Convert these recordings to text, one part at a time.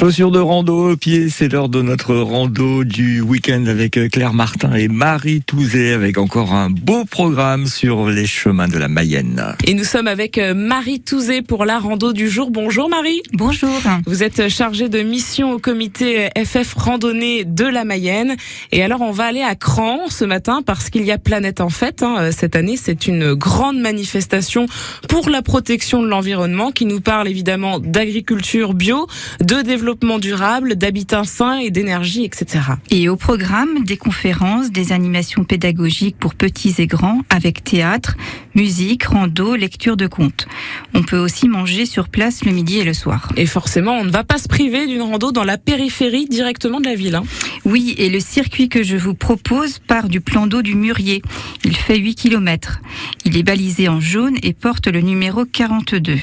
Chaussures de rando au pied, c'est l'heure de notre rando du week-end avec euh, Claire Martin et Marie Touzé avec encore un beau programme sur les chemins de la Mayenne. Et nous sommes avec euh, Marie Touzé pour la rando du jour. Bonjour Marie. Bonjour. Vous êtes chargée de mission au comité FF Randonnée de la Mayenne. Et alors on va aller à Cran ce matin parce qu'il y a Planète en fête. Hein. Cette année c'est une grande manifestation pour la protection de l'environnement qui nous parle évidemment d'agriculture bio, de développement développement durable, d'habitat sain et d'énergie, etc. Et au programme, des conférences, des animations pédagogiques pour petits et grands, avec théâtre, musique, rando, lecture de contes. On peut aussi manger sur place le midi et le soir. Et forcément, on ne va pas se priver d'une rando dans la périphérie directement de la ville. Hein. Oui, et le circuit que je vous propose part du plan d'eau du Murier. Il fait 8 km. Il est balisé en jaune et porte le numéro 42.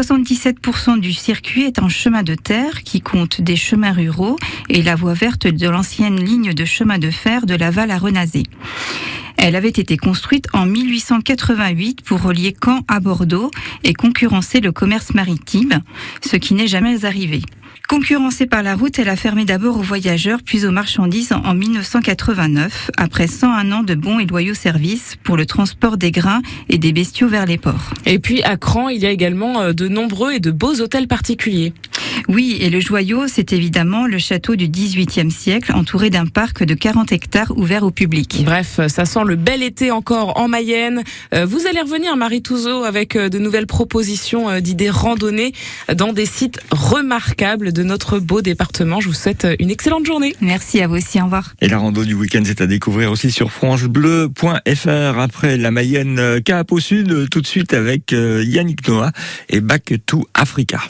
77% du circuit est en chemin de terre qui compte des chemins ruraux et la voie verte de l'ancienne ligne de chemin de fer de Laval à Renazé. Elle avait été construite en 1888 pour relier Caen à Bordeaux et concurrencer le commerce maritime, ce qui n'est jamais arrivé. Concurrencée par la route, elle a fermé d'abord aux voyageurs puis aux marchandises en 1989, après 101 ans de bons et loyaux services pour le transport des grains et des bestiaux vers les ports. Et puis à Cran, il y a également euh, de nombreux et de beaux hôtels particuliers. Oui, et le joyau, c'est évidemment le château du XVIIIe siècle, entouré d'un parc de 40 hectares ouvert au public. Bref, ça sent le bel été encore en Mayenne. Euh, vous allez revenir, Marie Touzeau, avec euh, de nouvelles propositions d'idées randonnées dans des sites remarquables de notre beau département. Je vous souhaite une excellente journée. Merci à vous aussi. Au revoir. Et la rando du week-end, c'est à découvrir aussi sur francebleu.fr. Après la Mayenne Cap au sud, tout de suite avec euh, Yannick Noah et Back to Africa.